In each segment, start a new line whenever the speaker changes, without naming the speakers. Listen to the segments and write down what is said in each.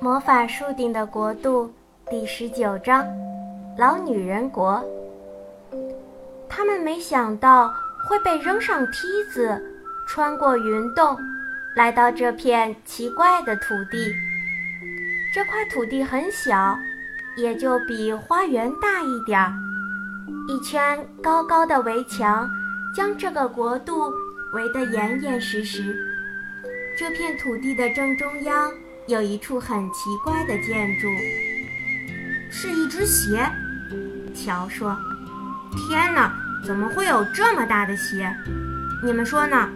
魔法树顶的国度第十九章：老女人国。他们没想到会被扔上梯子，穿过云洞，来到这片奇怪的土地。这块土地很小，也就比花园大一点儿。一圈高高的围墙将这个国度围得严严实实。这片土地的正中央有一处很奇怪的建筑，
是一只鞋。乔说：“天哪，怎么会有这么大的鞋？你们说呢？”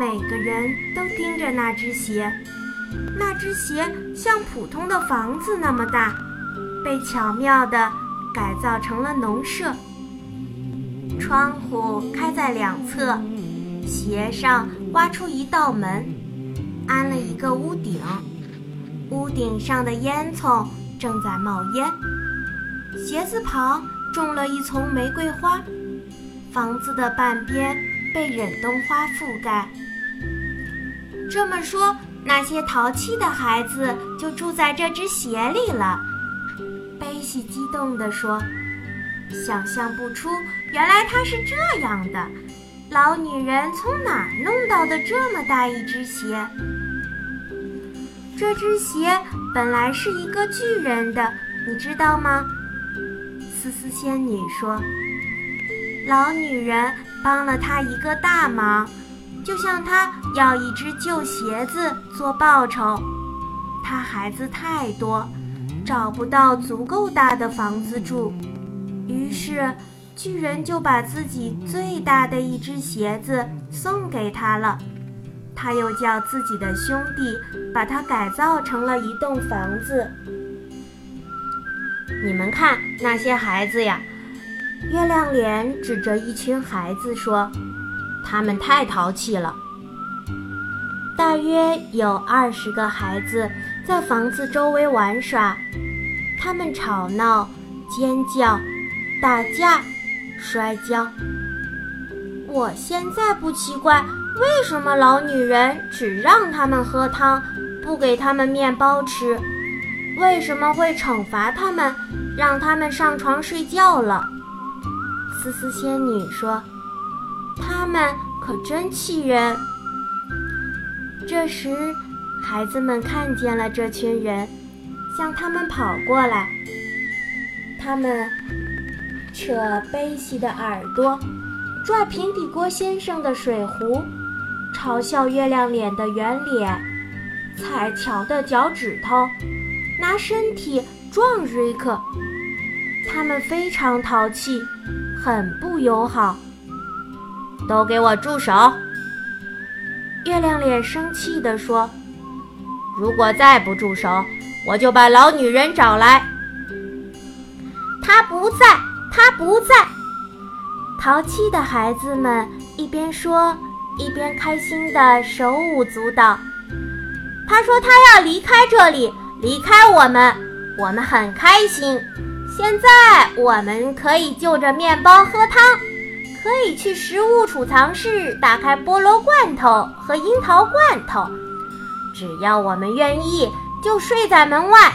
每个人都盯着那只鞋。那只鞋像普通的房子那么大，被巧妙地。改造成了农舍，窗户开在两侧，鞋上挖出一道门，安了一个屋顶，屋顶上的烟囱正在冒烟，鞋子旁种了一丛玫瑰花，房子的半边被忍冬花覆盖。这么说，那些淘气的孩子就住在这只鞋里了。贝西激动地说：“想象不出，原来它是这样的。老女人从哪儿弄到的这么大一只鞋？这只鞋本来是一个巨人的，你知道吗？”思思仙女说：“老女人帮了她一个大忙，就向她要一只旧鞋子做报酬。她孩子太多。”找不到足够大的房子住，于是巨人就把自己最大的一只鞋子送给他了。他又叫自己的兄弟把它改造成了一栋房子。
你们看那些孩子呀，
月亮脸指着一群孩子说：“
他们太淘气了。”
大约有二十个孩子在房子周围玩耍。他们吵闹、尖叫、打架、摔跤。我现在不奇怪，为什么老女人只让他们喝汤，不给他们面包吃？为什么会惩罚他们，让他们上床睡觉了？思思仙女说：“他们可真气人。”这时，孩子们看见了这群人。向他们跑过来，他们扯贝西的耳朵，拽平底锅先生的水壶，嘲笑月亮脸的圆脸，踩乔的脚趾头，拿身体撞瑞克。他们非常淘气，很不友好。
都给我住手！
月亮脸生气地说：“
如果再不住手。”我就把老女人找来。
她不在，她不在。淘气的孩子们一边说，一边开心地手舞足蹈。他说他要离开这里，离开我们，我们很开心。现在我们可以就着面包喝汤，可以去食物储藏室打开菠萝罐头和樱桃罐头，只要我们愿意。就睡在门外，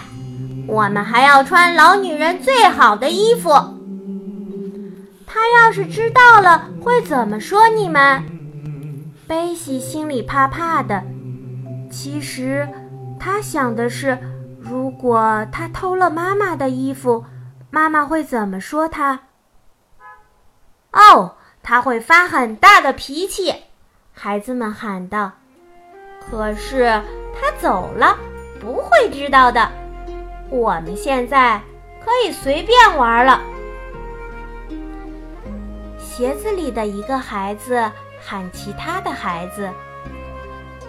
我们还要穿老女人最好的衣服。他要是知道了，会怎么说你们？贝西心里怕怕的。其实，他想的是，如果他偷了妈妈的衣服，妈妈会怎么说他？哦，他会发很大的脾气。孩子们喊道。可是他走了。不会知道的。我们现在可以随便玩了。鞋子里的一个孩子喊其他的孩子：“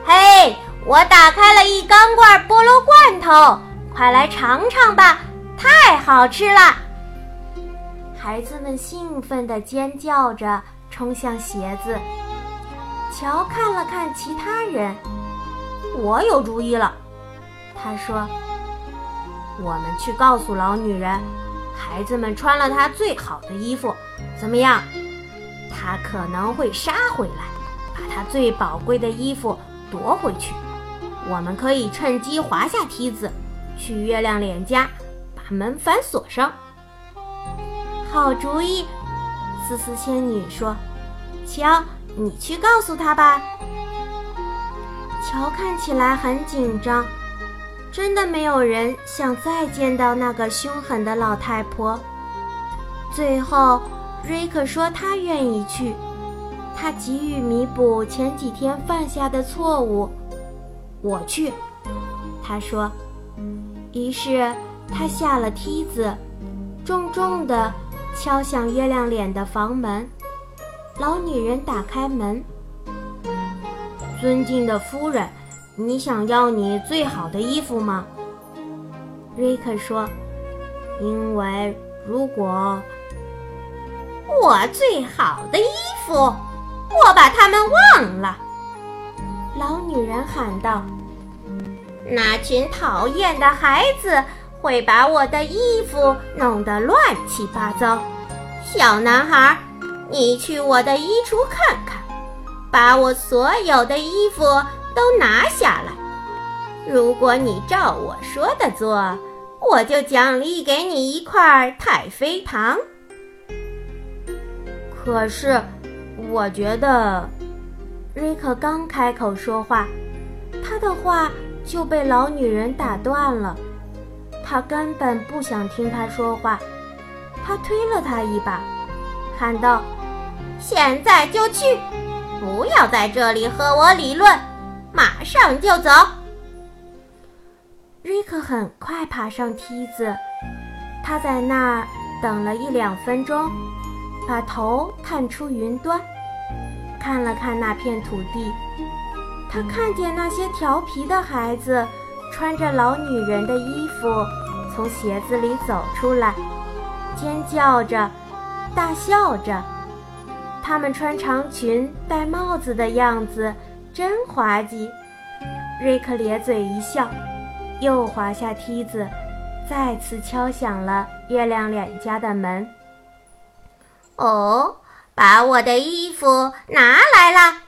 嘿，我打开了一缸罐菠萝罐头，快来尝尝吧，太好吃了！”孩子们兴奋地尖叫着冲向鞋子。乔看了看其他人，我有主意了。他说：“我们去告诉老女人，孩子们穿了她最好的衣服，怎么样？他可能会杀回来，把他最宝贵的衣服夺回去。
我们可以趁机滑下梯子，去月亮脸家，把门反锁上。
好主意，思思仙女说：“乔，你去告诉他吧。”乔看起来很紧张，真的没有人想再见到那个凶狠的老太婆。最后，瑞克说他愿意去，他急于弥补前几天犯下的错误。我去，他说。于是他下了梯子，重重地敲响月亮脸的房门。老女人打开门。
尊敬的夫人，你想要你最好的衣服吗？
瑞克说。
因为如果
我最好的衣服，我把它们忘了。
老女人喊道：“
那群讨厌的孩子会把我的衣服弄得乱七八糟。小男孩，你去我的衣橱看看，把我所有的衣服都拿下来。如果你照我说的做，我就奖励给你一块太妃糖。
可是，我觉得。”
瑞克刚开口说话，他的话就被老女人打断了。他根本不想听他说话，他推了他一把，喊道：“
现在就去，不要在这里和我理论，马上就走。”
瑞克很快爬上梯子，他在那儿等了一两分钟，把头探出云端。看了看那片土地，他看见那些调皮的孩子穿着老女人的衣服从鞋子里走出来，尖叫着，大笑着。他们穿长裙、戴帽子的样子真滑稽。瑞克咧嘴一笑，又滑下梯子，再次敲响了月亮脸家的门。
哦。把我的衣服拿来了，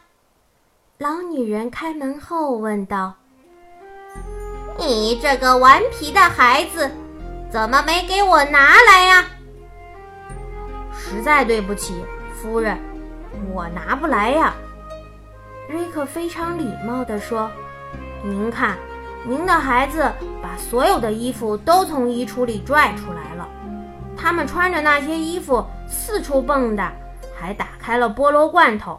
老女人开门后问道：“
你这个顽皮的孩子，怎么没给我拿来呀？”
实在对不起，夫人，我拿不来呀。”
瑞克非常礼貌地说：“
您看，您的孩子把所有的衣服都从衣橱里拽出来了，他们穿着那些衣服四处蹦跶。”还打开了菠萝罐头，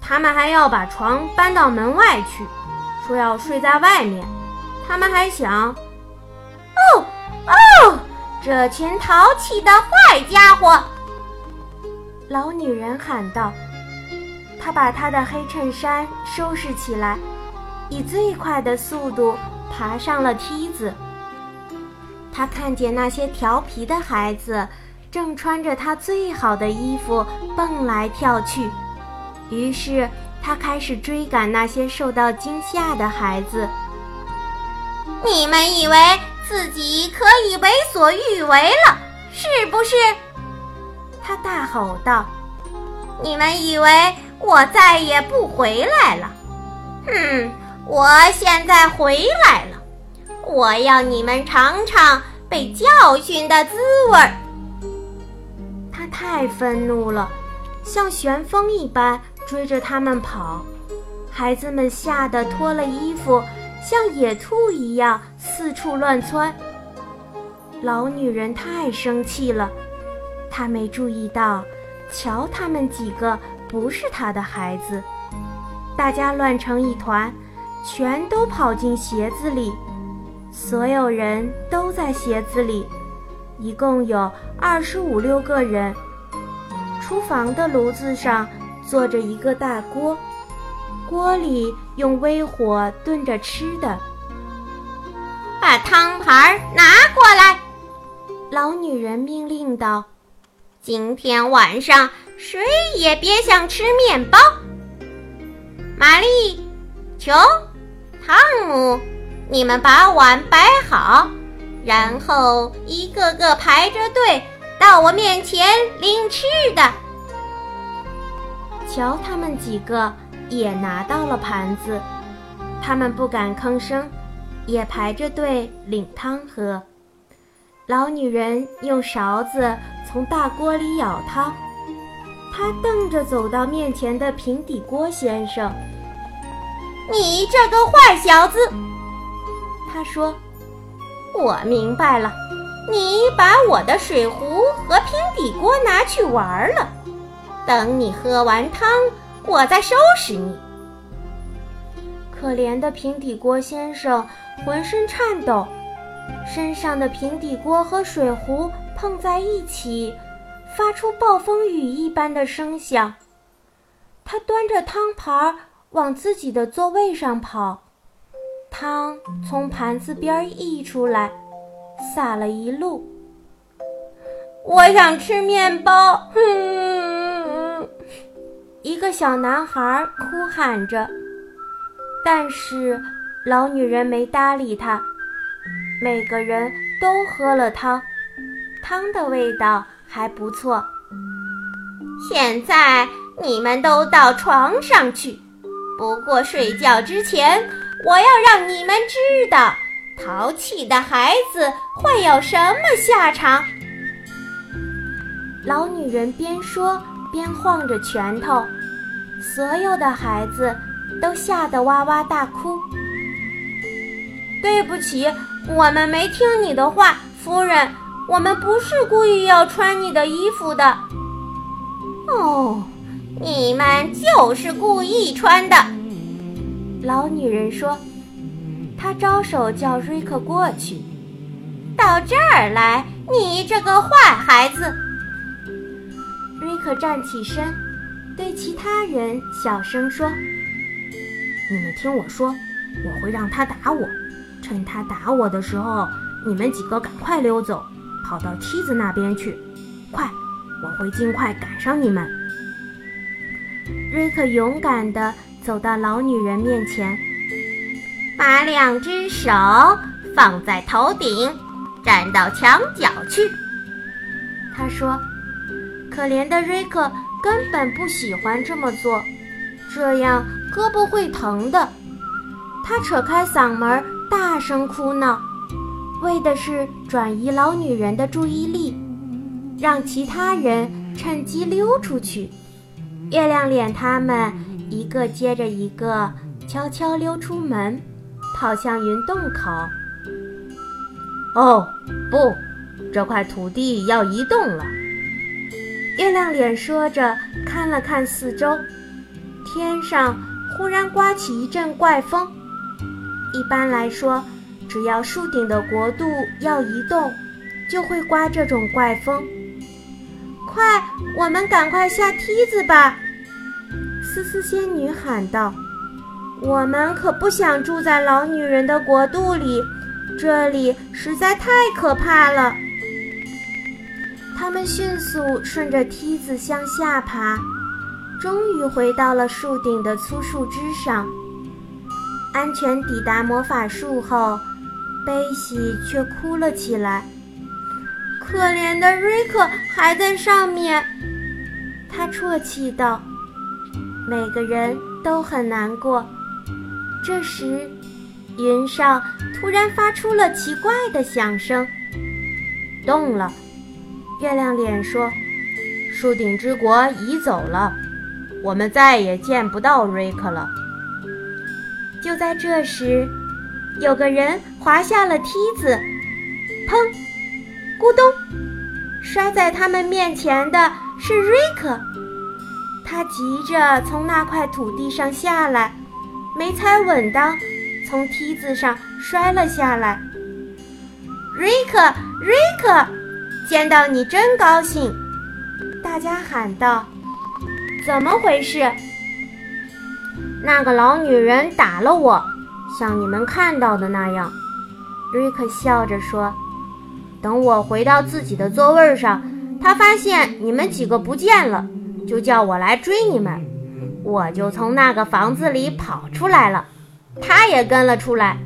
他们还要把床搬到门外去，说要睡在外面。他们还想，
哦哦，这群淘气的坏家伙！
老女人喊道。她把她的黑衬衫收拾起来，以最快的速度爬上了梯子。她看见那些调皮的孩子。正穿着他最好的衣服蹦来跳去，于是他开始追赶那些受到惊吓的孩子。
你们以为自己可以为所欲为了，是不是？
他大吼道：“
你们以为我再也不回来了？哼，我现在回来了！我要你们尝尝被教训的滋味儿。”
太愤怒了，像旋风一般追着他们跑。孩子们吓得脱了衣服，像野兔一样四处乱窜。老女人太生气了，她没注意到，瞧他们几个不是她的孩子。大家乱成一团，全都跑进鞋子里。所有人都在鞋子里，一共有二十五六个人。厨房的炉子上坐着一个大锅，锅里用微火炖着吃的。
把汤盘拿过来，
老女人命令道：“
今天晚上谁也别想吃面包。”玛丽、琼、汤姆，你们把碗摆好，然后一个个排着队。到我面前领吃的，
瞧他们几个也拿到了盘子，他们不敢吭声，也排着队领汤喝。老女人用勺子从大锅里舀汤，她瞪着走到面前的平底锅先生：“
你这个坏小子！”
她说：“
我明白了，你把我的水壶和平底锅拿去玩了。等你喝完汤，我再收拾你。”
可怜的平底锅先生浑身颤抖。身上的平底锅和水壶碰在一起，发出暴风雨一般的声响。他端着汤盘往自己的座位上跑，汤从盘子边溢出来，洒了一路。
我想吃面包，哼！
一个小男孩哭喊着，但是老女人没搭理他。每个人都喝了汤，汤的味道还不错。
现在你们都到床上去，不过睡觉之前，我要让你们知道，淘气的孩子会有什么下场。
老女人边说边晃着拳头，所有的孩子都吓得哇哇大哭。
对不起。我们没听你的话，夫人。我们不是故意要穿你的衣服的。
哦，你们就是故意穿的。
老女人说。她招手叫瑞克过去，
到这儿来，你这个坏孩子。
瑞克站起身，对其他人小声说：“
你们听我说，我会让他打我。”趁他打我的时候，你们几个赶快溜走，跑到梯子那边去。快，我会尽快赶上你们。
瑞克勇敢地走到老女人面前，
把两只手放在头顶，站到墙角去。
他说：“可怜的瑞克根本不喜欢这么做，这样胳膊会疼的。”他扯开嗓门。大声哭闹，为的是转移老女人的注意力，让其他人趁机溜出去。月亮脸他们一个接着一个悄悄溜出门，跑向云洞口。
哦，不，这块土地要移动了。
月亮脸说着，看了看四周，天上忽然刮起一阵怪风。一般来说，只要树顶的国度要移动，就会刮这种怪风。快，我们赶快下梯子吧！思思仙女喊道：“我们可不想住在老女人的国度里，这里实在太可怕了。”他们迅速顺着梯子向下爬，终于回到了树顶的粗树枝上。安全抵达魔法树后，悲喜却哭了起来。可怜的瑞克还在上面，他啜泣道：“每个人都很难过。”这时，云上突然发出了奇怪的响声，
动了。月亮脸说：“树顶之国移走了，我们再也见不到瑞克了。”
就在这时，有个人滑下了梯子，砰！咕咚！摔在他们面前的是瑞克。他急着从那块土地上下来，没踩稳当，从梯子上摔了下来。瑞克，瑞克，见到你真高兴！大家喊道：“怎么回事？”
那个老女人打了我，像你们看到的那样。
瑞克笑着说：“
等我回到自己的座位上，他发现你们几个不见了，就叫我来追你们。我就从那个房子里跑出来了，他也跟了出来。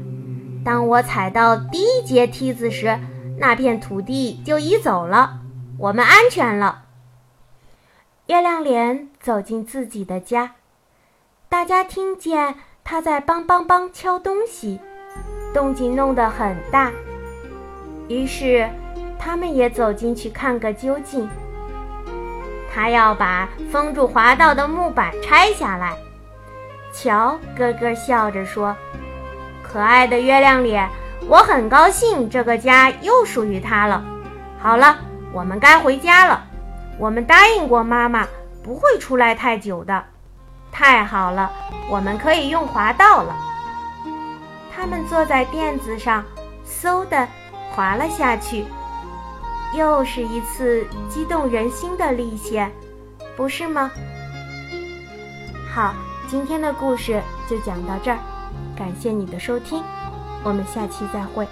当我踩到第一节梯子时，那片土地就移走了，我们安全了。”
月亮脸走进自己的家。大家听见他在梆梆梆敲东西，动静弄得很大。于是，他们也走进去看个究竟。
他要把封住滑道的木板拆下来。
乔咯咯笑着说：“
可爱的月亮脸，我很高兴这个家又属于他了。好了，我们该回家了。我们答应过妈妈不会出来太久的。太好了，我们可以用滑道了。”
他们坐在垫子上，嗖的滑了下去。又是一次激动人心的历险，不是吗？好。今天的故事就讲到这儿，感谢你的收听，我们下期再会。